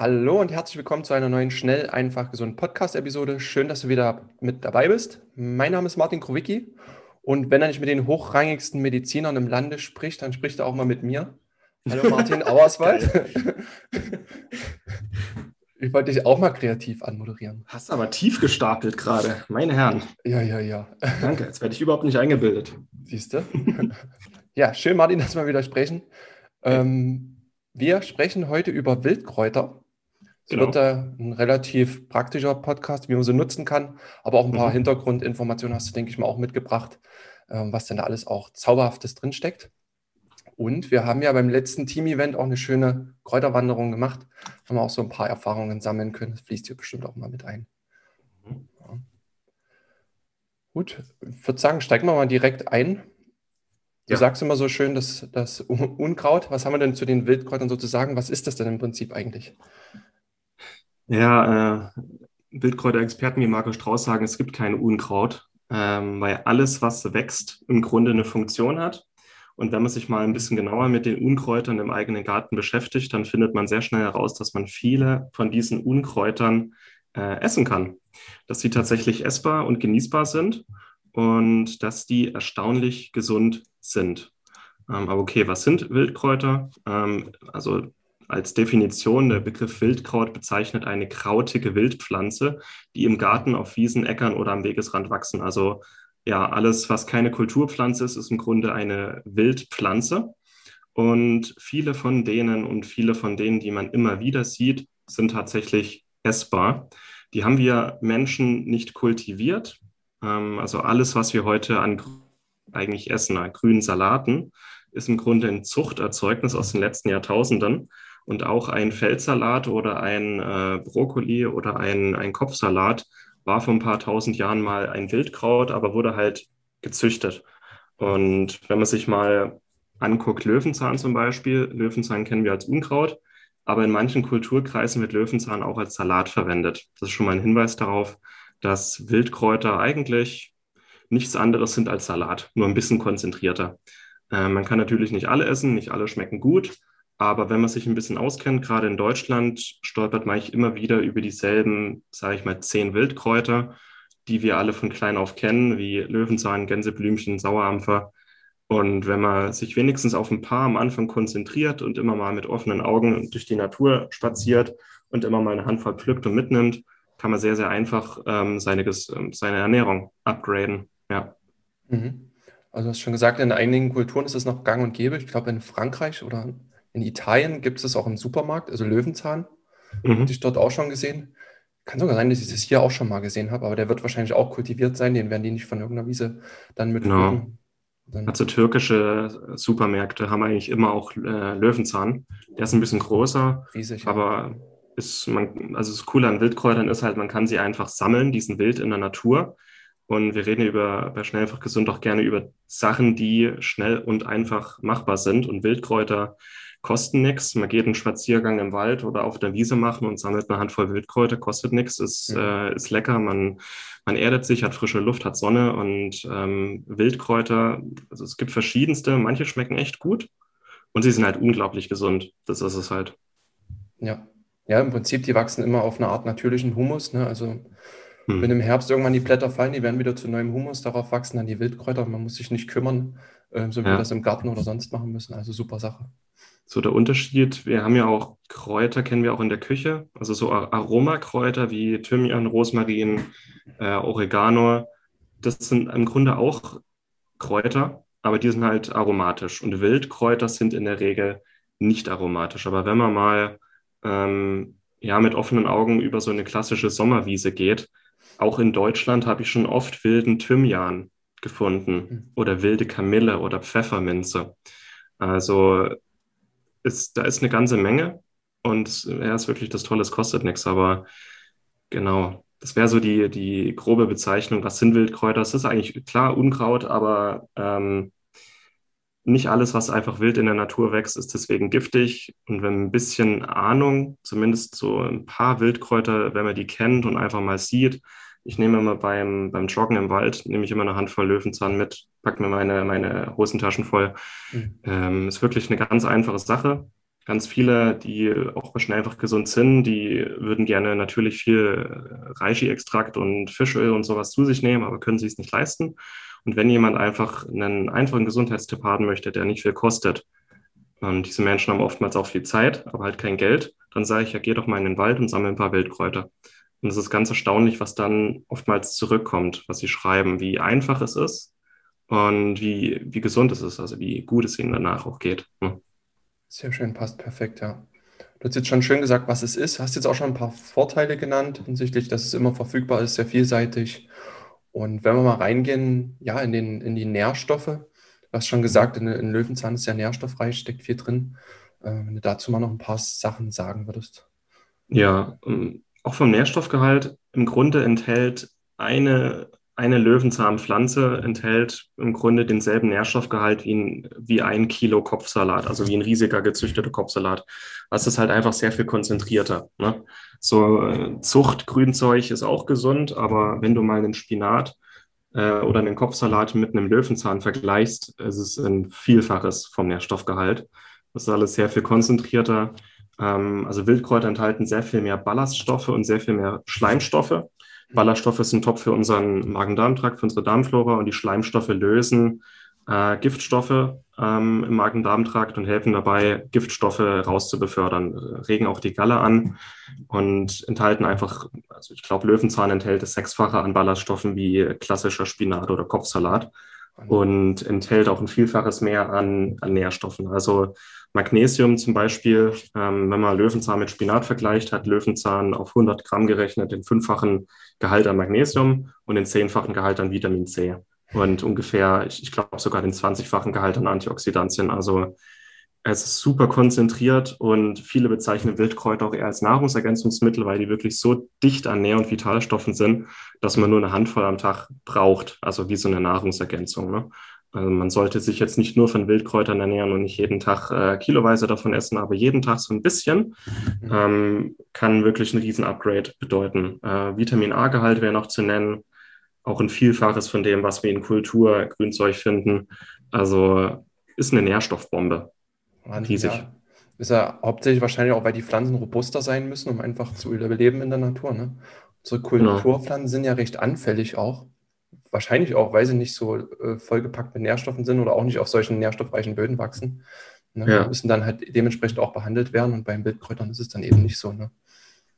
Hallo und herzlich willkommen zu einer neuen Schnell, einfach, gesund Podcast-Episode. Schön, dass du wieder mit dabei bist. Mein Name ist Martin Krowicki und wenn er nicht mit den hochrangigsten Medizinern im Lande spricht, dann spricht er auch mal mit mir. Hallo Martin Auerswald. ich wollte dich auch mal kreativ anmoderieren. Hast aber tief gestapelt gerade, meine Herren. Ja, ja, ja. Danke, jetzt werde ich überhaupt nicht eingebildet. Siehst du? ja, schön, Martin, dass wir wieder sprechen. Ähm, wir sprechen heute über Wildkräuter. Es genau. wird äh, ein relativ praktischer Podcast, wie man sie nutzen kann, aber auch ein paar mhm. Hintergrundinformationen hast du, denke ich mal, auch mitgebracht, äh, was denn da alles auch Zauberhaftes drinsteckt. Und wir haben ja beim letzten Team-Event auch eine schöne Kräuterwanderung gemacht, haben wir auch so ein paar Erfahrungen sammeln können. Das fließt hier bestimmt auch mal mit ein. Mhm. Ja. Gut, ich würde sagen, steigen wir mal direkt ein. Du ja. sagst immer so schön, dass das Unkraut, was haben wir denn zu den Wildkräutern sozusagen? Was ist das denn im Prinzip eigentlich? Ja, äh, Wildkräuterexperten wie Marco Strauß sagen, es gibt kein Unkraut, ähm, weil alles, was wächst, im Grunde eine Funktion hat. Und wenn man sich mal ein bisschen genauer mit den Unkräutern im eigenen Garten beschäftigt, dann findet man sehr schnell heraus, dass man viele von diesen Unkräutern äh, essen kann. Dass sie tatsächlich essbar und genießbar sind und dass die erstaunlich gesund sind. Ähm, aber okay, was sind Wildkräuter? Ähm, also als Definition, der Begriff Wildkraut bezeichnet eine krautige Wildpflanze, die im Garten auf Wiesen, Äckern oder am Wegesrand wachsen. Also ja, alles, was keine Kulturpflanze ist, ist im Grunde eine Wildpflanze. Und viele von denen und viele von denen, die man immer wieder sieht, sind tatsächlich essbar. Die haben wir Menschen nicht kultiviert. Ähm, also alles, was wir heute an eigentlich essen, an grünen Salaten, ist im Grunde ein Zuchterzeugnis aus den letzten Jahrtausenden. Und auch ein Feldsalat oder ein äh, Brokkoli oder ein, ein Kopfsalat war vor ein paar tausend Jahren mal ein Wildkraut, aber wurde halt gezüchtet. Und wenn man sich mal anguckt, Löwenzahn zum Beispiel, Löwenzahn kennen wir als Unkraut, aber in manchen Kulturkreisen wird Löwenzahn auch als Salat verwendet. Das ist schon mal ein Hinweis darauf, dass Wildkräuter eigentlich nichts anderes sind als Salat, nur ein bisschen konzentrierter. Äh, man kann natürlich nicht alle essen, nicht alle schmecken gut, aber wenn man sich ein bisschen auskennt, gerade in Deutschland, stolpert man immer wieder über dieselben, sage ich mal, zehn Wildkräuter, die wir alle von klein auf kennen, wie Löwenzahn, Gänseblümchen, Sauerampfer. Und wenn man sich wenigstens auf ein paar am Anfang konzentriert und immer mal mit offenen Augen durch die Natur spaziert und immer mal eine Handvoll pflückt und mitnimmt, kann man sehr, sehr einfach ähm, seine, ähm, seine Ernährung upgraden. Ja. Mhm. Also du hast schon gesagt, in einigen Kulturen ist es noch gang und gäbe. Ich glaube, in Frankreich oder in Italien gibt es es auch im Supermarkt, also Löwenzahn. Mhm. Hatte ich dort auch schon gesehen. Kann sogar sein, dass ich das hier auch schon mal gesehen habe, aber der wird wahrscheinlich auch kultiviert sein. Den werden die nicht von irgendeiner Wiese dann mit. Genau. also türkische Supermärkte haben eigentlich immer auch äh, Löwenzahn. Der ist ein bisschen größer, Riesig, aber ja. ist man, also das Coole an Wildkräutern ist halt, man kann sie einfach sammeln, diesen Wild in der Natur. Und wir reden über bei Schnell einfach gesund auch gerne über Sachen, die schnell und einfach machbar sind. Und Wildkräuter kosten nichts. Man geht einen Spaziergang im Wald oder auf der Wiese machen und sammelt eine Handvoll Wildkräuter, kostet nichts, ist, mhm. äh, ist lecker, man, man erdet sich, hat frische Luft, hat Sonne und ähm, Wildkräuter, also es gibt verschiedenste, manche schmecken echt gut und sie sind halt unglaublich gesund. Das ist es halt. Ja. Ja, im Prinzip, die wachsen immer auf einer Art natürlichen Humus. Ne? Also hm. wenn im Herbst irgendwann die Blätter fallen, die werden wieder zu neuem Humus, darauf wachsen dann die Wildkräuter. Man muss sich nicht kümmern, äh, so wie ja. wir das im Garten oder sonst machen müssen. Also super Sache so der Unterschied. Wir haben ja auch Kräuter, kennen wir auch in der Küche, also so Aromakräuter wie Thymian, Rosmarin, äh, Oregano. Das sind im Grunde auch Kräuter, aber die sind halt aromatisch. Und Wildkräuter sind in der Regel nicht aromatisch. Aber wenn man mal ähm, ja, mit offenen Augen über so eine klassische Sommerwiese geht, auch in Deutschland habe ich schon oft wilden Thymian gefunden hm. oder wilde Kamille oder Pfefferminze. Also ist, da ist eine ganze Menge und ja, ist wirklich das Tolle, es kostet nichts, aber genau, das wäre so die, die grobe Bezeichnung, was sind Wildkräuter? Es ist eigentlich klar Unkraut, aber ähm, nicht alles, was einfach wild in der Natur wächst, ist deswegen giftig. Und wenn ein bisschen Ahnung, zumindest so ein paar Wildkräuter, wenn man die kennt und einfach mal sieht, ich nehme immer beim, beim Joggen im Wald, nehme ich immer eine Handvoll Löwenzahn mit, packe mir meine, meine Hosentaschen voll. Mhm. Ähm, ist wirklich eine ganz einfache Sache. Ganz viele, die auch schnell einfach gesund sind, die würden gerne natürlich viel Reishi-Extrakt und Fischöl und sowas zu sich nehmen, aber können sich es nicht leisten. Und wenn jemand einfach einen einfachen Gesundheitstipp haben möchte, der nicht viel kostet, und diese Menschen haben oftmals auch viel Zeit, aber halt kein Geld, dann sage ich, ja, geh doch mal in den Wald und sammle ein paar Wildkräuter. Und es ist ganz erstaunlich, was dann oftmals zurückkommt, was sie schreiben, wie einfach es ist und wie, wie gesund es ist, also wie gut es ihnen danach auch geht. Hm. Sehr schön, passt perfekt, ja. Du hast jetzt schon schön gesagt, was es ist. Hast jetzt auch schon ein paar Vorteile genannt, hinsichtlich, dass es immer verfügbar ist, sehr vielseitig. Und wenn wir mal reingehen, ja, in, den, in die Nährstoffe, du hast schon gesagt, in, in Löwenzahn ist ja nährstoffreich, steckt viel drin. Äh, wenn du dazu mal noch ein paar Sachen sagen würdest. Ja, ähm, auch vom Nährstoffgehalt im Grunde enthält eine, eine Löwenzahnpflanze enthält im Grunde denselben Nährstoffgehalt wie ein, wie ein Kilo Kopfsalat, also wie ein riesiger gezüchteter Kopfsalat. Das ist halt einfach sehr viel konzentrierter. Ne? So äh, Zuchtgrünzeug ist auch gesund, aber wenn du mal einen Spinat äh, oder einen Kopfsalat mit einem Löwenzahn vergleichst, ist es ein Vielfaches vom Nährstoffgehalt. Das ist alles sehr viel konzentrierter. Ähm, also Wildkräuter enthalten sehr viel mehr Ballaststoffe und sehr viel mehr Schleimstoffe. Ballaststoffe sind top für unseren Magen-Darm-Trakt, für unsere Darmflora und die Schleimstoffe lösen äh, Giftstoffe ähm, im Magen-Darm-Trakt und helfen dabei, Giftstoffe rauszubefördern, regen auch die Galle an und enthalten einfach, also ich glaube, Löwenzahn enthält das Sechsfache an Ballaststoffen wie klassischer Spinat oder Kopfsalat und enthält auch ein Vielfaches mehr an, an Nährstoffen. Also Magnesium zum Beispiel, ähm, wenn man Löwenzahn mit Spinat vergleicht, hat Löwenzahn auf 100 Gramm gerechnet den fünffachen Gehalt an Magnesium und den zehnfachen Gehalt an Vitamin C und ungefähr, ich, ich glaube sogar den 20-fachen Gehalt an Antioxidantien. Also es ist super konzentriert und viele bezeichnen Wildkräuter auch eher als Nahrungsergänzungsmittel, weil die wirklich so dicht an Nähr- und Vitalstoffen sind, dass man nur eine Handvoll am Tag braucht, also wie so eine Nahrungsergänzung. Ne? Also man sollte sich jetzt nicht nur von Wildkräutern ernähren und nicht jeden Tag äh, kiloweise davon essen, aber jeden Tag so ein bisschen mhm. ähm, kann wirklich ein Riesen-Upgrade bedeuten. Äh, Vitamin A-Gehalt wäre noch zu nennen, auch ein Vielfaches von dem, was wir in Kultur, Grünzeug finden. Also ist eine Nährstoffbombe. Riesig. Ja. Ist ja hauptsächlich wahrscheinlich auch, weil die Pflanzen robuster sein müssen, um einfach zu überleben in der Natur. Ne? Unsere genau. Kulturpflanzen genau. sind ja recht anfällig auch. Wahrscheinlich auch, weil sie nicht so äh, vollgepackt mit Nährstoffen sind oder auch nicht auf solchen nährstoffreichen Böden wachsen. Ne? Ja. Die müssen dann halt dementsprechend auch behandelt werden und bei Wildkräutern ist es dann eben nicht so. Ne?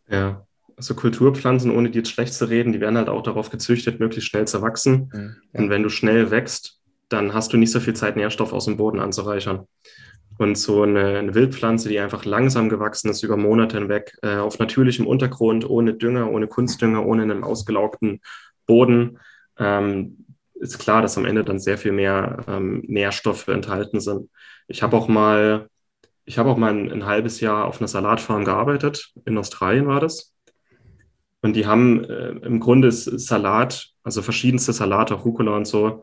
Ja, also Kulturpflanzen, ohne die jetzt schlecht zu reden, die werden halt auch darauf gezüchtet, möglichst schnell zu wachsen. Mhm, ja. Und wenn du schnell wächst, dann hast du nicht so viel Zeit, Nährstoff aus dem Boden anzureichern. Und so eine, eine, Wildpflanze, die einfach langsam gewachsen ist, über Monate hinweg, äh, auf natürlichem Untergrund, ohne Dünger, ohne Kunstdünger, ohne einen ausgelaugten Boden, ähm, ist klar, dass am Ende dann sehr viel mehr ähm, Nährstoffe enthalten sind. Ich habe auch mal, ich habe auch mal ein, ein, halbes Jahr auf einer Salatfarm gearbeitet. In Australien war das. Und die haben äh, im Grunde Salat, also verschiedenste Salate, Rucola und so,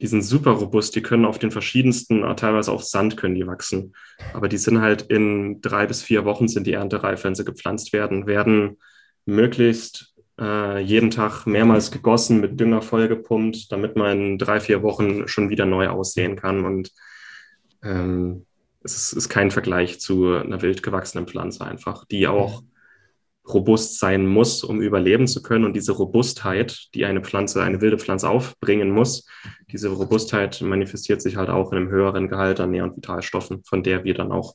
die sind super robust, die können auf den verschiedensten, äh, teilweise auf Sand können die wachsen. Aber die sind halt in drei bis vier Wochen sind die erntereif, wenn sie gepflanzt werden, werden möglichst äh, jeden Tag mehrmals gegossen, mit Dünger vollgepumpt, damit man in drei, vier Wochen schon wieder neu aussehen kann. Und ähm, es ist, ist, kein Vergleich zu einer wild gewachsenen Pflanze einfach, die auch robust sein muss, um überleben zu können. Und diese Robustheit, die eine Pflanze, eine wilde Pflanze aufbringen muss, diese Robustheit manifestiert sich halt auch in einem höheren Gehalt an Nähr- und Vitalstoffen, von der wir dann auch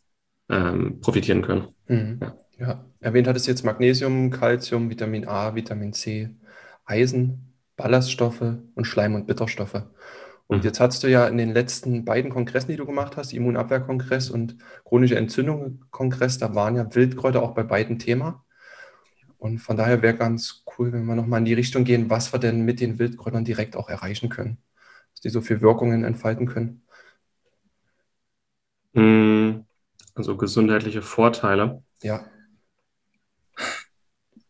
ähm, profitieren können. Mhm. Ja. ja. erwähnt hattest jetzt Magnesium, Calcium, Vitamin A, Vitamin C, Eisen, Ballaststoffe und Schleim- und Bitterstoffe. Und mhm. jetzt hast du ja in den letzten beiden Kongressen, die du gemacht hast, Immunabwehrkongress und chronische Entzündung-Kongress, da waren ja Wildkräuter auch bei beiden Thema. Und von daher wäre ganz cool, wenn wir nochmal in die Richtung gehen, was wir denn mit den Wildkräutern direkt auch erreichen können. Dass die so viel Wirkungen entfalten können. Mm, also gesundheitliche Vorteile. Ja.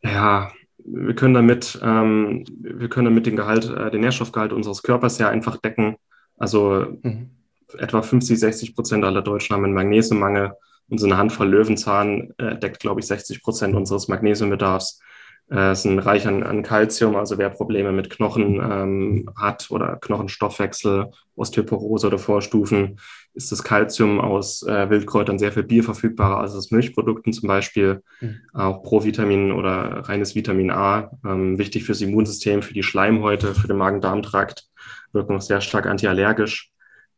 Ja, wir können damit, ähm, wir können damit den Gehalt, äh, den Nährstoffgehalt unseres Körpers ja einfach decken. Also mhm. etwa 50, 60 Prozent aller Deutschen haben einen Magnesiummangel und so eine Handvoll Löwenzahn äh, deckt, glaube ich, 60 Prozent unseres Magnesiumbedarfs. Äh, sind reich an, an Calcium, also wer Probleme mit Knochen ähm, hat oder Knochenstoffwechsel, Osteoporose oder Vorstufen, ist das Calcium aus äh, Wildkräutern sehr viel bioverfügbarer als aus Milchprodukten zum Beispiel. Mhm. Auch Provitamin oder reines Vitamin A, ähm, wichtig fürs Immunsystem, für die Schleimhäute, für den Magen-Darm-Trakt, wirken auch sehr stark antiallergisch.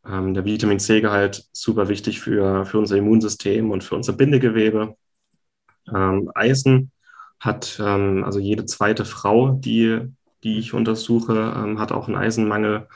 Ähm, der Vitamin C-Gehalt super wichtig für, für unser Immunsystem und für unser Bindegewebe. Ähm, Eisen hat, ähm, also jede zweite Frau, die, die ich untersuche, ähm, hat auch einen Eisenmangel.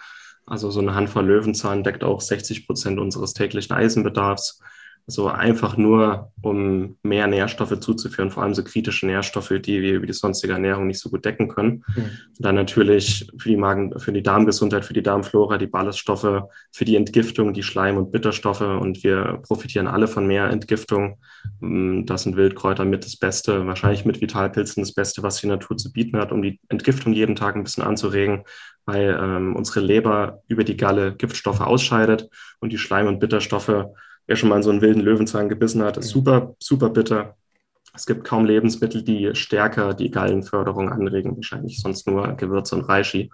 Also so eine Handvoll Löwenzahn deckt auch 60 Prozent unseres täglichen Eisenbedarfs. So einfach nur, um mehr Nährstoffe zuzuführen, vor allem so kritische Nährstoffe, die wir über die sonstige Ernährung nicht so gut decken können. Mhm. Dann natürlich für die Magen, für die Darmgesundheit, für die Darmflora, die Ballaststoffe, für die Entgiftung, die Schleim- und Bitterstoffe. Und wir profitieren alle von mehr Entgiftung. Mm, das sind Wildkräuter mit das Beste, wahrscheinlich mit Vitalpilzen das Beste, was die Natur zu bieten hat, um die Entgiftung jeden Tag ein bisschen anzuregen, weil ähm, unsere Leber über die Galle Giftstoffe ausscheidet und die Schleim- und Bitterstoffe wer schon mal in so einen wilden Löwenzahn gebissen hat, ist super, super bitter. Es gibt kaum Lebensmittel, die stärker die Gallenförderung anregen, wahrscheinlich sonst nur Gewürze und Reishi.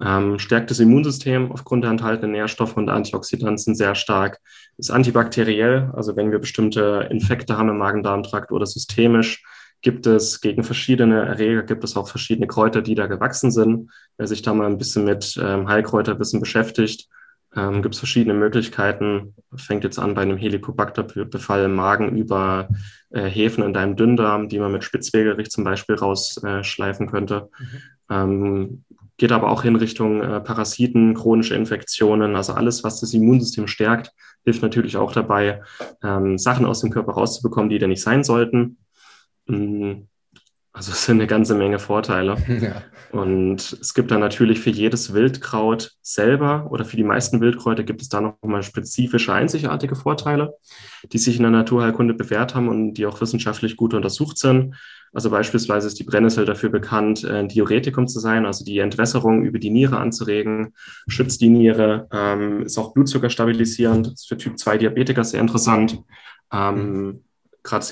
Ähm, stärkt das Immunsystem aufgrund der enthaltenen Nährstoffe und Antioxidantien sehr stark. Ist antibakteriell, also wenn wir bestimmte Infekte haben im Magen-Darm-Trakt oder systemisch, gibt es gegen verschiedene Erreger, gibt es auch verschiedene Kräuter, die da gewachsen sind. Wer sich da mal ein bisschen mit ähm, Heilkräuterwissen beschäftigt, ähm, gibt es verschiedene Möglichkeiten. Fängt jetzt an bei einem Helicobacter-Befall im Magen über äh, Hefen in deinem Dünndarm, die man mit Spitzwegerich zum Beispiel rausschleifen äh, könnte. Mhm. Ähm, geht aber auch in Richtung äh, Parasiten, chronische Infektionen, also alles, was das Immunsystem stärkt, hilft natürlich auch dabei, ähm, Sachen aus dem Körper rauszubekommen, die da nicht sein sollten. Mhm. Also es sind eine ganze Menge Vorteile. Ja. Und es gibt dann natürlich für jedes Wildkraut selber oder für die meisten Wildkräuter gibt es da noch mal spezifische, einzigartige Vorteile, die sich in der Naturheilkunde bewährt haben und die auch wissenschaftlich gut untersucht sind. Also beispielsweise ist die Brennnessel dafür bekannt, ein Diuretikum zu sein, also die Entwässerung über die Niere anzuregen, schützt die Niere, ähm, ist auch Blutzucker stabilisierend, ist für Typ 2 Diabetiker sehr interessant. Ähm, gerade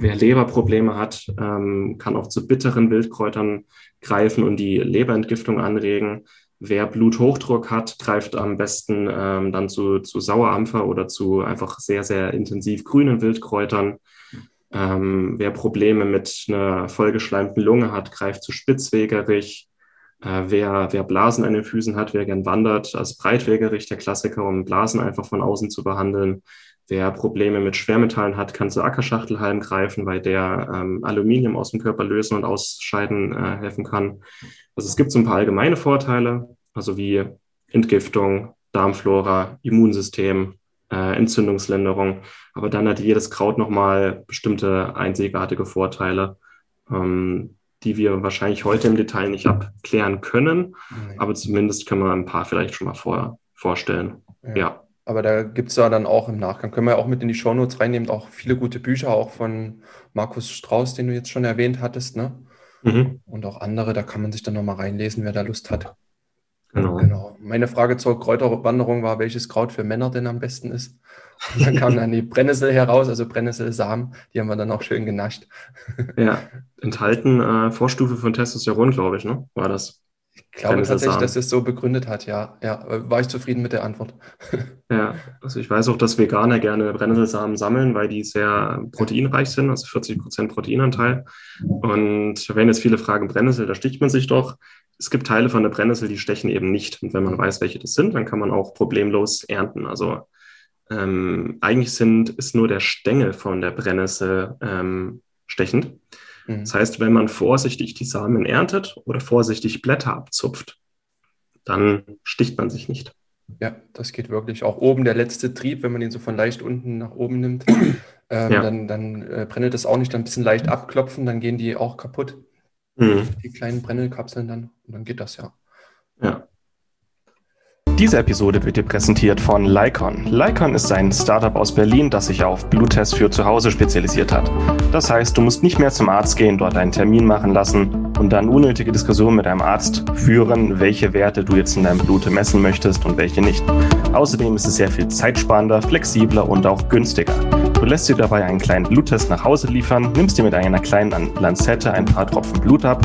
wer Leberprobleme hat, ähm, kann auch zu bitteren Wildkräutern greifen und die Leberentgiftung anregen. Wer Bluthochdruck hat, greift am besten ähm, dann zu, zu Sauerampfer oder zu einfach sehr, sehr intensiv grünen Wildkräutern. Ähm, wer Probleme mit einer vollgeschleimten Lunge hat, greift zu Spitzwegerich. Äh, wer, wer Blasen an den Füßen hat, wer gern wandert, als Breitwegerich der Klassiker, um Blasen einfach von außen zu behandeln. Wer Probleme mit Schwermetallen hat, kann zu Ackerschachtelhalm greifen, weil der ähm, Aluminium aus dem Körper lösen und ausscheiden äh, helfen kann. Also es gibt so ein paar allgemeine Vorteile, also wie Entgiftung, Darmflora, Immunsystem, äh, Entzündungslinderung. Aber dann hat jedes Kraut nochmal bestimmte einzigartige Vorteile, ähm, die wir wahrscheinlich heute im Detail nicht abklären können. Aber zumindest können wir ein paar vielleicht schon mal vor, vorstellen. ja. ja. Aber da gibt es ja dann auch im Nachgang, können wir ja auch mit in die Shownotes reinnehmen, auch viele gute Bücher, auch von Markus Strauß, den du jetzt schon erwähnt hattest, ne? Mhm. Und auch andere, da kann man sich dann nochmal reinlesen, wer da Lust hat. Genau. genau. Meine Frage zur Kräuterwanderung war, welches Kraut für Männer denn am besten ist. Und dann kam dann die Brennnessel heraus, also Brennnesselsamen, die haben wir dann auch schön genascht. Ja, enthalten äh, Vorstufe von Testosteron, glaube ich, ne? War das? Ich glaube tatsächlich, dass es so begründet hat, ja. Ja, war ich zufrieden mit der Antwort. Ja, also ich weiß auch, dass Veganer gerne Brennnesselsamen sammeln, weil die sehr proteinreich sind, also 40 Prozent Proteinanteil. Und wenn jetzt viele fragen, Brennnessel, da sticht man sich doch. Es gibt Teile von der Brennnessel, die stechen eben nicht. Und wenn man weiß, welche das sind, dann kann man auch problemlos ernten. Also ähm, eigentlich sind, ist nur der Stängel von der Brennnessel ähm, stechend. Mhm. Das heißt, wenn man vorsichtig die Samen erntet oder vorsichtig Blätter abzupft, dann sticht man sich nicht. Ja, das geht wirklich. Auch oben der letzte Trieb, wenn man den so von leicht unten nach oben nimmt, ähm, ja. dann, dann äh, brennt es auch nicht, dann ein bisschen leicht abklopfen, dann gehen die auch kaputt. Mhm. Die kleinen Brennelkapseln dann, und dann geht das ja. Ja. Diese Episode wird dir präsentiert von Lycon. Lycon ist ein Startup aus Berlin, das sich auf Bluttests für zu Hause spezialisiert hat. Das heißt, du musst nicht mehr zum Arzt gehen, dort einen Termin machen lassen und dann unnötige Diskussionen mit deinem Arzt führen, welche Werte du jetzt in deinem Blut messen möchtest und welche nicht. Außerdem ist es sehr viel zeitsparender, flexibler und auch günstiger. Du lässt dir dabei einen kleinen Bluttest nach Hause liefern, nimmst dir mit einer kleinen Lanzette ein paar Tropfen Blut ab,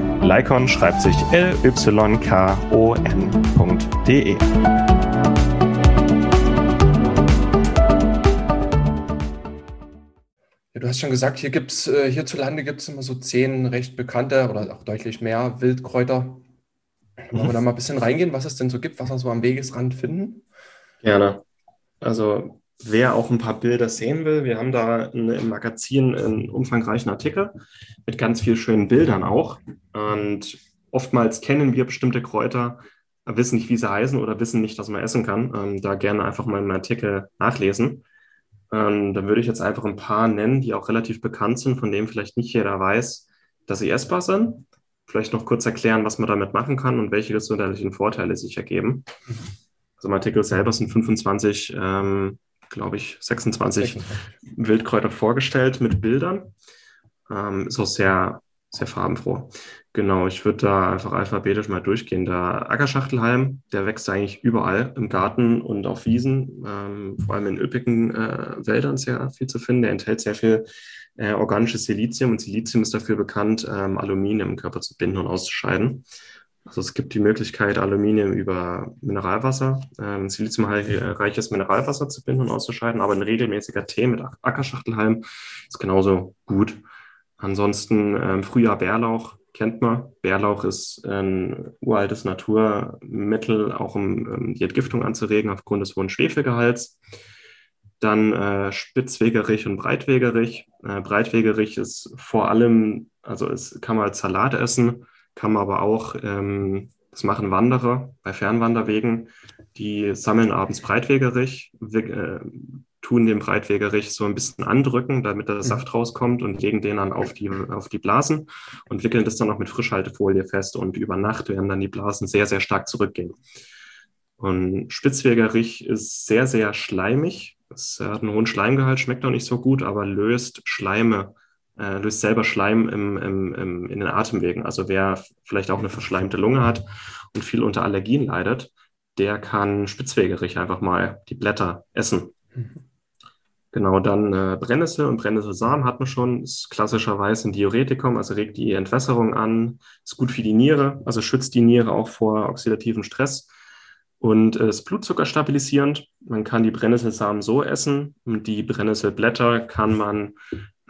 Lycon schreibt sich L-Y-K-O-N.de. Ja, du hast schon gesagt, hier gibt's, äh, hierzulande gibt es immer so zehn recht bekannte oder auch deutlich mehr Wildkräuter. Wollen wir da mal ein bisschen reingehen, was es denn so gibt, was wir so am Wegesrand finden? Gerne. Also wer auch ein paar Bilder sehen will, wir haben da im Magazin einen umfangreichen Artikel mit ganz vielen schönen Bildern auch. Und oftmals kennen wir bestimmte Kräuter, wissen nicht, wie sie heißen oder wissen nicht, dass man essen kann. Ähm, da gerne einfach mal im Artikel nachlesen. Ähm, dann würde ich jetzt einfach ein paar nennen, die auch relativ bekannt sind, von denen vielleicht nicht jeder weiß, dass sie essbar sind. Vielleicht noch kurz erklären, was man damit machen kann und welche gesundheitlichen Vorteile sich ergeben. Also im Artikel selber sind 25, ähm, glaube ich, 26 Wildkräuter vorgestellt mit Bildern. Ähm, ist auch sehr, sehr farbenfroh. Genau, ich würde da einfach alphabetisch mal durchgehen. Der Ackerschachtelhalm, der wächst eigentlich überall im Garten und auf Wiesen, ähm, vor allem in üppigen äh, Wäldern sehr viel zu finden. Der enthält sehr viel äh, organisches Silizium und Silizium ist dafür bekannt, ähm, Aluminium im Körper zu binden und auszuscheiden. Also es gibt die Möglichkeit, Aluminium über Mineralwasser, ähm, siliziumreiches Mineralwasser zu binden und auszuscheiden, aber ein regelmäßiger Tee mit Ackerschachtelhalm ist genauso gut. Ansonsten ähm, Frühjahr Bärlauch kennt man. Bärlauch ist ein uraltes Naturmittel, auch um, um die Entgiftung anzuregen aufgrund des hohen Schwefelgehalts. Dann äh, Spitzwegerich und Breitwegerich. Äh, Breitwegerich ist vor allem, also es kann man als Salat essen, kann man aber auch, ähm, das machen Wanderer bei Fernwanderwegen, die sammeln abends Breitwegerich, äh, tun den Breitwegerich so ein bisschen andrücken, damit der mhm. Saft rauskommt und legen den dann auf die, auf die Blasen und wickeln das dann noch mit Frischhaltefolie fest und über Nacht werden dann die Blasen sehr, sehr stark zurückgehen. Und Spitzwegerich ist sehr, sehr schleimig. Es hat einen hohen Schleimgehalt, schmeckt auch nicht so gut, aber löst Schleime, äh, löst selber Schleim im, im, im, in den Atemwegen. Also wer vielleicht auch eine verschleimte Lunge hat und viel unter Allergien leidet, der kann Spitzwegerich einfach mal die Blätter essen. Mhm. Genau, dann äh, Brennnessel und Brennnesselsamen hat man schon. Ist klassischerweise ein Diuretikum, also regt die Entwässerung an, ist gut für die Niere, also schützt die Niere auch vor oxidativem Stress und äh, ist Blutzucker stabilisierend. Man kann die Brennnesselsamen so essen und die Brennnesselblätter kann man,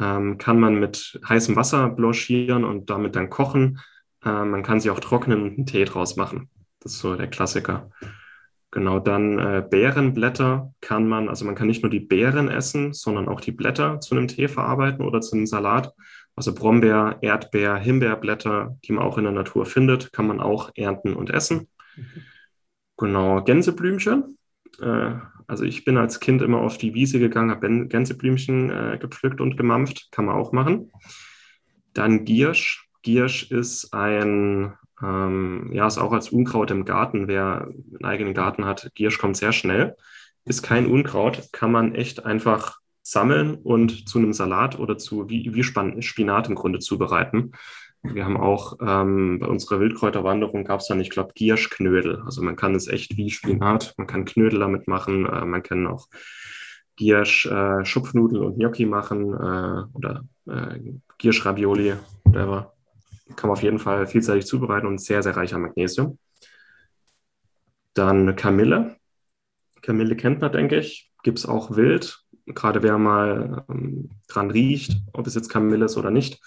ähm, kann man mit heißem Wasser blanchieren und damit dann kochen. Äh, man kann sie auch trocknen und einen Tee draus machen. Das ist so der Klassiker. Genau, dann äh, Beerenblätter kann man, also man kann nicht nur die Beeren essen, sondern auch die Blätter zu einem Tee verarbeiten oder zu einem Salat. Also Brombeer, Erdbeer, Himbeerblätter, die man auch in der Natur findet, kann man auch ernten und essen. Mhm. Genau, Gänseblümchen. Äh, also ich bin als Kind immer auf die Wiese gegangen, habe Gänseblümchen äh, gepflückt und gemampft, kann man auch machen. Dann Giersch. Giersch ist ein ähm, ja, ist auch als Unkraut im Garten. Wer einen eigenen Garten hat, Giersch kommt sehr schnell. Ist kein Unkraut, kann man echt einfach sammeln und zu einem Salat oder zu wie, wie Spinat im Grunde zubereiten. Wir haben auch ähm, bei unserer Wildkräuterwanderung gab es dann, ich glaube, Gierschknödel. Also man kann es echt wie Spinat, man kann Knödel damit machen, äh, man kann auch Giersch äh, Schupfnudeln und Gnocchi machen äh, oder äh, Giersch Ravioli, whatever. Kann man auf jeden Fall vielseitig zubereiten und sehr, sehr reich an Magnesium. Dann Kamille. Kamille kennt man, denke ich. Gibt es auch wild. Gerade wer mal ähm, dran riecht, ob es jetzt Kamille ist oder nicht.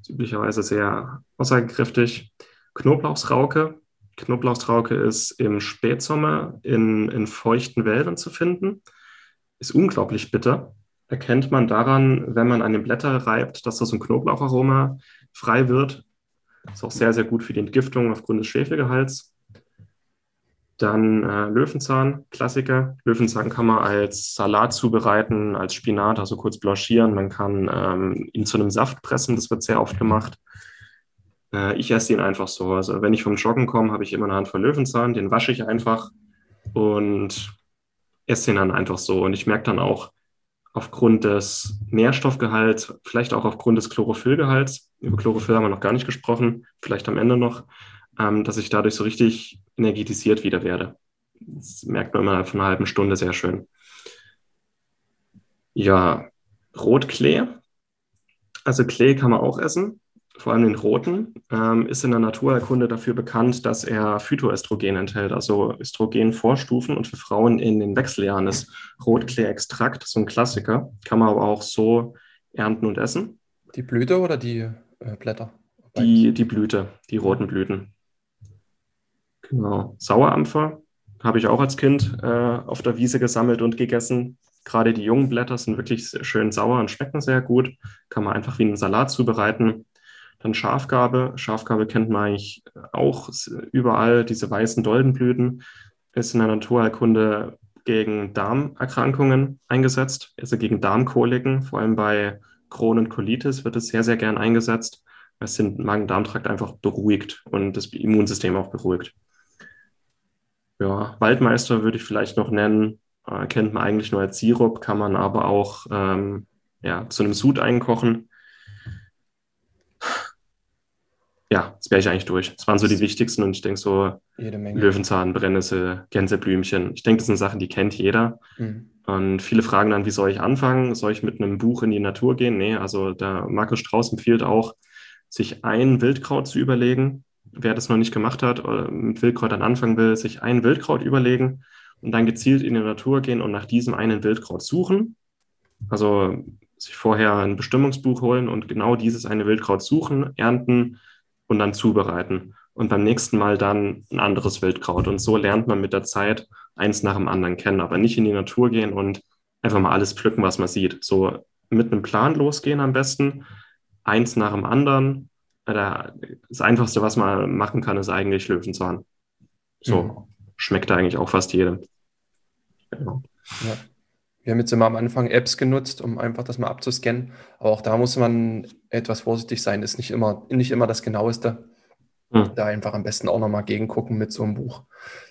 Ist üblicherweise sehr aussagekräftig. Knoblauchsrauke. Knoblauchsrauke ist im Spätsommer in, in feuchten Wäldern zu finden. Ist unglaublich bitter. Erkennt man daran, wenn man an den Blätter reibt, dass da so ein Knoblaucharoma frei wird. Ist auch sehr, sehr gut für die Entgiftung aufgrund des Schwefelgehalts. Dann äh, Löwenzahn, Klassiker. Löwenzahn kann man als Salat zubereiten, als Spinat, also kurz blanchieren. Man kann ähm, ihn zu einem Saft pressen, das wird sehr oft gemacht. Äh, ich esse ihn einfach so. Also wenn ich vom Joggen komme, habe ich immer eine Handvoll Löwenzahn, den wasche ich einfach und esse ihn dann einfach so. Und ich merke dann auch aufgrund des Nährstoffgehalts, vielleicht auch aufgrund des Chlorophyllgehalts, über Chlorophyll haben wir noch gar nicht gesprochen, vielleicht am Ende noch, ähm, dass ich dadurch so richtig energetisiert wieder werde. Das merkt man immer von einer halben Stunde sehr schön. Ja, Rotklee. Also Klee kann man auch essen, vor allem den roten. Ähm, ist in der Naturerkunde dafür bekannt, dass er Phytoestrogen enthält, also Östrogenvorstufen. Und für Frauen in den Wechseljahren ist Rotklee-Extrakt so ein Klassiker. Kann man aber auch so ernten und essen. Die Blüte oder die äh, Blätter? Die, die Blüte, die roten Blüten. Genau. Sauerampfer habe ich auch als Kind äh, auf der Wiese gesammelt und gegessen. Gerade die jungen Blätter sind wirklich schön sauer und schmecken sehr gut. Kann man einfach wie einen Salat zubereiten. Dann Schafgabe. Schafgabe kennt man eigentlich auch überall. Diese weißen Doldenblüten ist in der Naturheilkunde gegen Darmerkrankungen eingesetzt, also gegen Darmkoliken. Vor allem bei Crohn und Colitis wird es sehr, sehr gern eingesetzt, es den Magen-Darm-Trakt einfach beruhigt und das Immunsystem auch beruhigt. Ja, Waldmeister würde ich vielleicht noch nennen. Äh, kennt man eigentlich nur als Sirup, kann man aber auch ähm, ja, zu einem Sud einkochen. Ja, das wäre ich eigentlich durch. Das waren so die wichtigsten und ich denke so Löwenzahn, Brennnessel, Gänseblümchen. Ich denke, das sind Sachen, die kennt jeder. Mhm. Und viele fragen dann, wie soll ich anfangen? Soll ich mit einem Buch in die Natur gehen? Nee, also der Markus Strauß empfiehlt auch, sich ein Wildkraut zu überlegen, wer das noch nicht gemacht hat oder mit Wildkräutern anfangen will, sich ein Wildkraut überlegen und dann gezielt in die Natur gehen und nach diesem einen Wildkraut suchen. Also sich vorher ein Bestimmungsbuch holen und genau dieses eine Wildkraut suchen, ernten und dann zubereiten. Und beim nächsten Mal dann ein anderes Wildkraut. Und so lernt man mit der Zeit eins nach dem anderen kennen, aber nicht in die Natur gehen und einfach mal alles pflücken, was man sieht. So mit einem Plan losgehen am besten, eins nach dem anderen das Einfachste, was man machen kann, ist eigentlich Löwenzahn. So mhm. schmeckt eigentlich auch fast jedem. Genau. Ja. Wir haben jetzt immer am Anfang Apps genutzt, um einfach das mal abzuscannen. Aber auch da muss man etwas vorsichtig sein. Ist nicht immer, nicht immer das Genaueste. Mhm. Da einfach am besten auch nochmal gegengucken mit so einem Buch.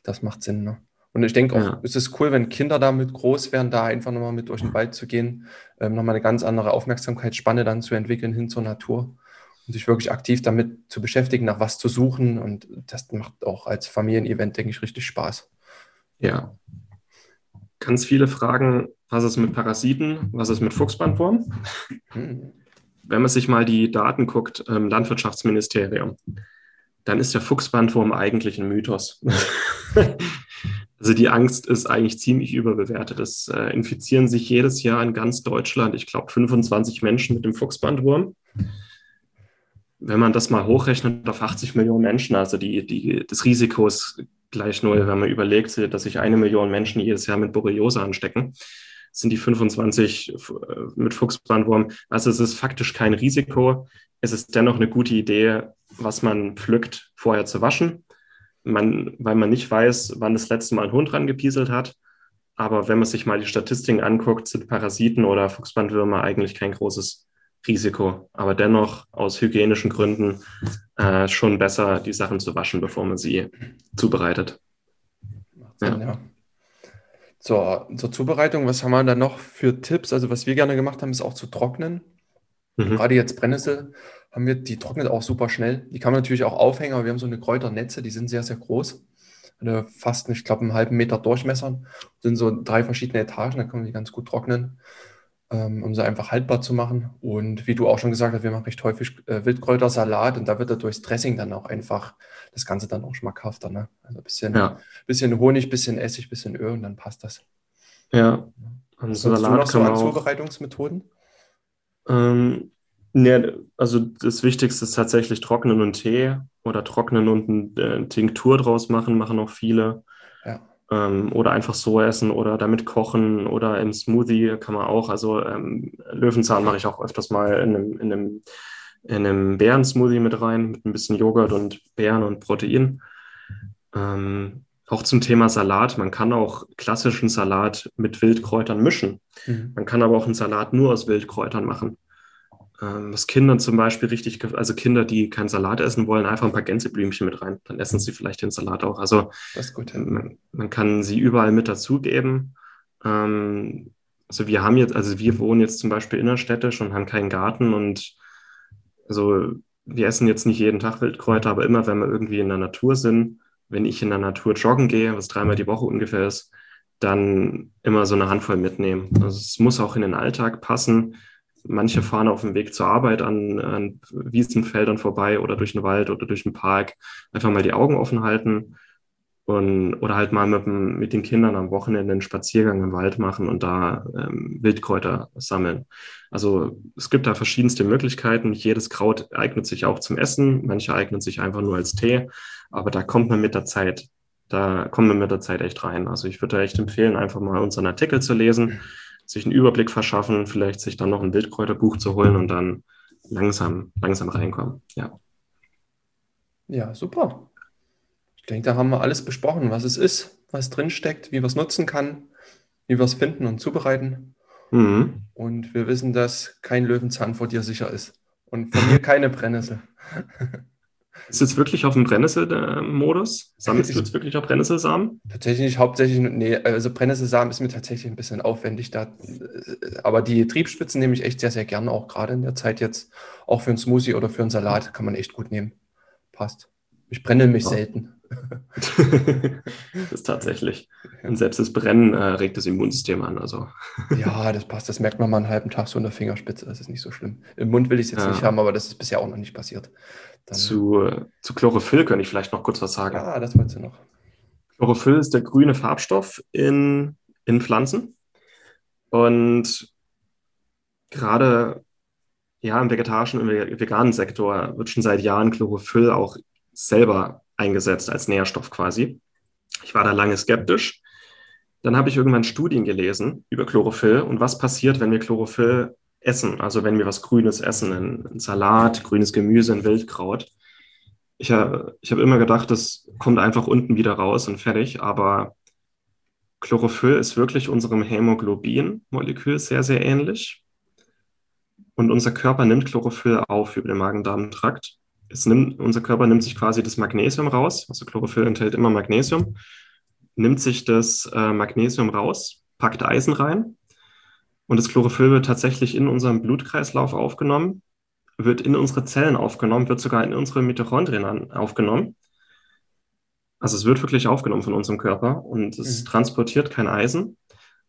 Das macht Sinn. Ne? Und ich denke auch, ja. es ist cool, wenn Kinder damit groß werden, da einfach nochmal mit durch den Wald zu gehen, ähm, nochmal eine ganz andere Aufmerksamkeitsspanne dann zu entwickeln hin zur Natur und sich wirklich aktiv damit zu beschäftigen, nach was zu suchen. Und das macht auch als Familienevent, denke ich, richtig Spaß. Ja. Ganz viele Fragen, was ist mit Parasiten, was ist mit Fuchsbandwurm? Hm. Wenn man sich mal die Daten guckt im Landwirtschaftsministerium, dann ist der Fuchsbandwurm eigentlich ein Mythos. also die Angst ist eigentlich ziemlich überbewertet. Es äh, infizieren sich jedes Jahr in ganz Deutschland, ich glaube, 25 Menschen mit dem Fuchsbandwurm wenn man das mal hochrechnet auf 80 Millionen Menschen, also die, die, das Risiko ist gleich null, wenn man überlegt, dass sich eine Million Menschen jedes Jahr mit Borreliose anstecken, sind die 25 äh, mit Fuchsbandwurm. Also es ist faktisch kein Risiko. Es ist dennoch eine gute Idee, was man pflückt, vorher zu waschen. Man, weil man nicht weiß, wann das letzte Mal ein Hund rangepieselt hat. Aber wenn man sich mal die Statistiken anguckt, sind Parasiten oder Fuchsbandwürmer eigentlich kein großes Risiko. Aber dennoch aus hygienischen Gründen äh, schon besser, die Sachen zu waschen, bevor man sie zubereitet. Ja. Ja. zur, zur Zubereitung, was haben wir da noch für Tipps? Also was wir gerne gemacht haben, ist auch zu trocknen. Mhm. Gerade jetzt Brennnessel haben wir, die trocknet auch super schnell. Die kann man natürlich auch aufhängen, aber wir haben so eine Kräuternetze, die sind sehr, sehr groß. Fast, ich glaube, einen halben Meter Durchmesser. sind so drei verschiedene Etagen, da kann man die ganz gut trocknen, ähm, um sie einfach haltbar zu machen. Und wie du auch schon gesagt hast, wir machen recht häufig äh, Wildkräutersalat und da wird er durchs Dressing dann auch einfach das Ganze dann auch schmackhafter. Ne? Also ein bisschen, ja. bisschen Honig, bisschen Essig, bisschen Öl und dann passt das. Ja. Und Salat du noch so an Zubereitungsmethoden? Ähm, ne, also das Wichtigste ist tatsächlich Trocknen und Tee oder trocknen und eine äh, Tinktur draus machen, machen auch viele. Ähm, oder einfach so essen oder damit kochen oder im Smoothie kann man auch. Also ähm, Löwenzahn mache ich auch öfters mal in einem, in einem in einem Beeren-Smoothie mit rein, mit ein bisschen Joghurt und Beeren und Protein. Ähm, auch zum Thema Salat. Man kann auch klassischen Salat mit Wildkräutern mischen. Mhm. Man kann aber auch einen Salat nur aus Wildkräutern machen. Ähm, was Kindern zum Beispiel richtig, also Kinder, die keinen Salat essen wollen, einfach ein paar Gänseblümchen mit rein. Dann essen sie vielleicht den Salat auch. Also man, man, kann sie überall mit dazugeben. Ähm, also wir haben jetzt, also wir wohnen jetzt zum Beispiel innerstädtisch und haben keinen Garten und also wir essen jetzt nicht jeden Tag Wildkräuter, aber immer wenn wir irgendwie in der Natur sind, wenn ich in der Natur joggen gehe, was dreimal die Woche ungefähr ist, dann immer so eine Handvoll mitnehmen. Also es muss auch in den Alltag passen. Manche fahren auf dem Weg zur Arbeit an, an Wiesenfeldern vorbei oder durch den Wald oder durch den Park. Einfach mal die Augen offen halten und, oder halt mal mit, mit den Kindern am Wochenende einen Spaziergang im Wald machen und da ähm, Wildkräuter sammeln. Also es gibt da verschiedenste Möglichkeiten. Jedes Kraut eignet sich auch zum Essen, manche eignen sich einfach nur als Tee, aber da kommt man mit der Zeit, da kommt man mit der Zeit echt rein. Also ich würde echt empfehlen, einfach mal unseren Artikel zu lesen, sich einen Überblick verschaffen, vielleicht sich dann noch ein Wildkräuterbuch zu holen und dann langsam, langsam reinkommen. Ja. Ja, super. Ich denke, da haben wir alles besprochen, was es ist, was drinsteckt, wie wir es nutzen kann, wie wir es finden und zubereiten. Mhm. Und wir wissen, dass kein Löwenzahn vor dir sicher ist. Und von mir keine Brennnessel. Ist jetzt wirklich auf dem Brennnessel-Modus? Sammelst du jetzt wirklich auf Brennnesselsamen? Tatsächlich hauptsächlich, nee, also Brennnesselsamen ist mir tatsächlich ein bisschen aufwendig da. Aber die Triebspitzen nehme ich echt sehr, sehr gerne, auch gerade in der Zeit jetzt. Auch für einen Smoothie oder für einen Salat kann man echt gut nehmen. Passt. Ich brenne mich ja. selten. das ist tatsächlich. Und selbst das Brennen äh, regt das Immunsystem an. Also. ja, das passt. Das merkt man mal einen halben Tag so in der Fingerspitze. Das ist nicht so schlimm. Im Mund will ich es jetzt ja. nicht haben, aber das ist bisher auch noch nicht passiert. Dann, zu, zu Chlorophyll könnte ich vielleicht noch kurz was sagen. Ja, das wolltest du noch. Chlorophyll ist der grüne Farbstoff in, in Pflanzen. Und gerade ja, im vegetarischen und veganen Sektor wird schon seit Jahren Chlorophyll auch selber eingesetzt als Nährstoff quasi. Ich war da lange skeptisch. Dann habe ich irgendwann Studien gelesen über Chlorophyll und was passiert, wenn wir Chlorophyll essen, also wenn wir was Grünes essen, ein Salat, grünes Gemüse, ein Wildkraut. Ich habe ich hab immer gedacht, das kommt einfach unten wieder raus und fertig, aber Chlorophyll ist wirklich unserem Hämoglobin-Molekül sehr, sehr ähnlich. Und unser Körper nimmt Chlorophyll auf über den Magen-Darm-Trakt. Unser Körper nimmt sich quasi das Magnesium raus, also Chlorophyll enthält immer Magnesium, nimmt sich das äh, Magnesium raus, packt Eisen rein und das Chlorophyll wird tatsächlich in unserem Blutkreislauf aufgenommen, wird in unsere Zellen aufgenommen, wird sogar in unsere Mitochondrien aufgenommen. Also es wird wirklich aufgenommen von unserem Körper und es mhm. transportiert kein Eisen.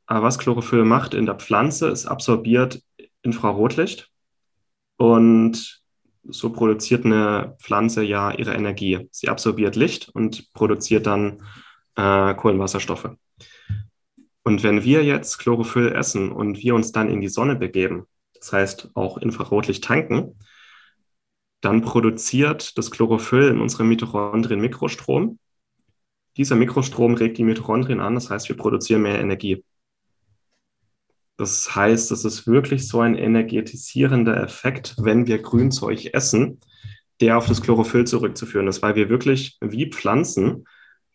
Aber was Chlorophyll macht in der Pflanze, es absorbiert Infrarotlicht und so produziert eine Pflanze ja ihre Energie. Sie absorbiert Licht und produziert dann äh, Kohlenwasserstoffe. Und wenn wir jetzt Chlorophyll essen und wir uns dann in die Sonne begeben, das heißt auch Infrarotlicht tanken, dann produziert das Chlorophyll in unserem Mitochondrien Mikrostrom. Dieser Mikrostrom regt die Mitochondrien an, das heißt, wir produzieren mehr Energie. Das heißt, es ist wirklich so ein energetisierender Effekt, wenn wir Grünzeug essen, der auf das Chlorophyll zurückzuführen ist, weil wir wirklich wie Pflanzen,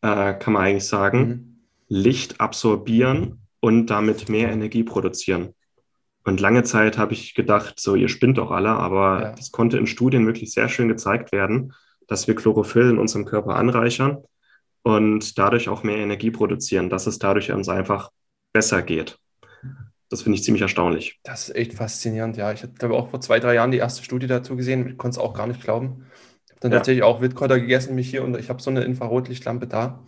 äh, kann man eigentlich sagen, mhm. Licht absorbieren und damit mehr Energie produzieren. Und lange Zeit habe ich gedacht, so, ihr spinnt doch alle, aber ja. das konnte in Studien wirklich sehr schön gezeigt werden, dass wir Chlorophyll in unserem Körper anreichern und dadurch auch mehr Energie produzieren, dass es dadurch uns einfach besser geht. Das finde ich ziemlich erstaunlich. Das ist echt faszinierend, ja. Ich habe auch vor zwei, drei Jahren die erste Studie dazu gesehen, ich konnte es auch gar nicht glauben. Ich habe dann ja. tatsächlich auch Wildkräuter gegessen, mich hier und ich habe so eine Infrarotlichtlampe da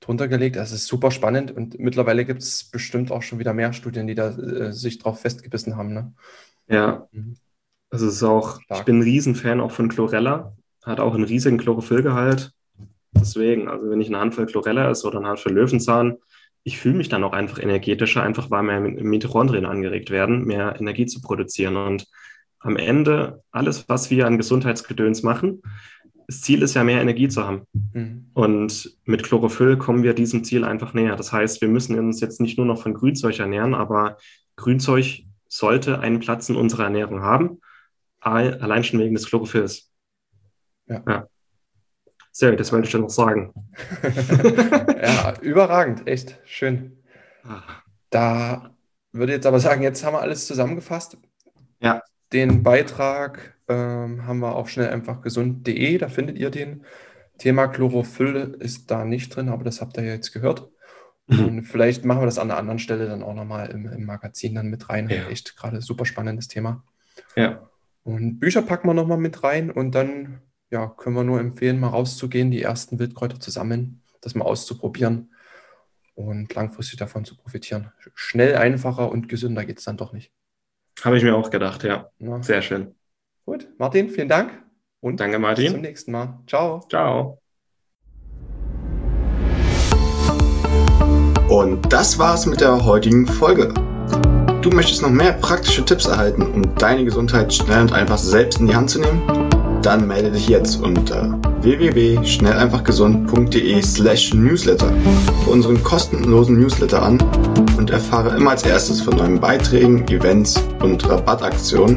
drunter gelegt. Das ist super spannend und mittlerweile gibt es bestimmt auch schon wieder mehr Studien, die da äh, sich drauf festgebissen haben. Ne? Ja, mhm. also es ist auch, Stark. ich bin ein Riesenfan auch von Chlorella, hat auch einen riesigen Chlorophyllgehalt. Deswegen, also wenn ich eine Handvoll Chlorella esse oder eine Handvoll Löwenzahn, ich fühle mich dann auch einfach energetischer, einfach weil mehr Mitochondrien angeregt werden, mehr Energie zu produzieren. Und am Ende, alles, was wir an Gesundheitsgedöns machen, das Ziel ist ja, mehr Energie zu haben. Mhm. Und mit Chlorophyll kommen wir diesem Ziel einfach näher. Das heißt, wir müssen uns jetzt nicht nur noch von Grünzeug ernähren, aber Grünzeug sollte einen Platz in unserer Ernährung haben, allein schon wegen des Chlorophylls. Ja. ja. Sehr gut, das wollte ich schon noch sagen. ja, überragend, echt schön. Ah. Da würde ich jetzt aber sagen, jetzt haben wir alles zusammengefasst. Ja. Den Beitrag ähm, haben wir auf schnell einfach gesund.de, da findet ihr den. Thema Chlorophyll ist da nicht drin, aber das habt ihr ja jetzt gehört. Mhm. Und vielleicht machen wir das an einer anderen Stelle dann auch nochmal im, im Magazin dann mit rein. Ja. Echt gerade super spannendes Thema. Ja. Und Bücher packen wir nochmal mit rein und dann ja, können wir nur empfehlen, mal rauszugehen, die ersten Wildkräuter zu sammeln, das mal auszuprobieren und langfristig davon zu profitieren. Schnell, einfacher und gesünder geht es dann doch nicht. Habe ich mir auch gedacht, ja. ja. Sehr schön. Gut, Martin, vielen Dank und Danke, Martin. bis zum nächsten Mal. Ciao. Ciao. Und das war's mit der heutigen Folge. Du möchtest noch mehr praktische Tipps erhalten, um deine Gesundheit schnell und einfach selbst in die Hand zu nehmen? Dann melde dich jetzt unter www.schnelleinfachgesund.de slash newsletter für unseren kostenlosen Newsletter an und erfahre immer als erstes von neuen Beiträgen, Events und Rabattaktionen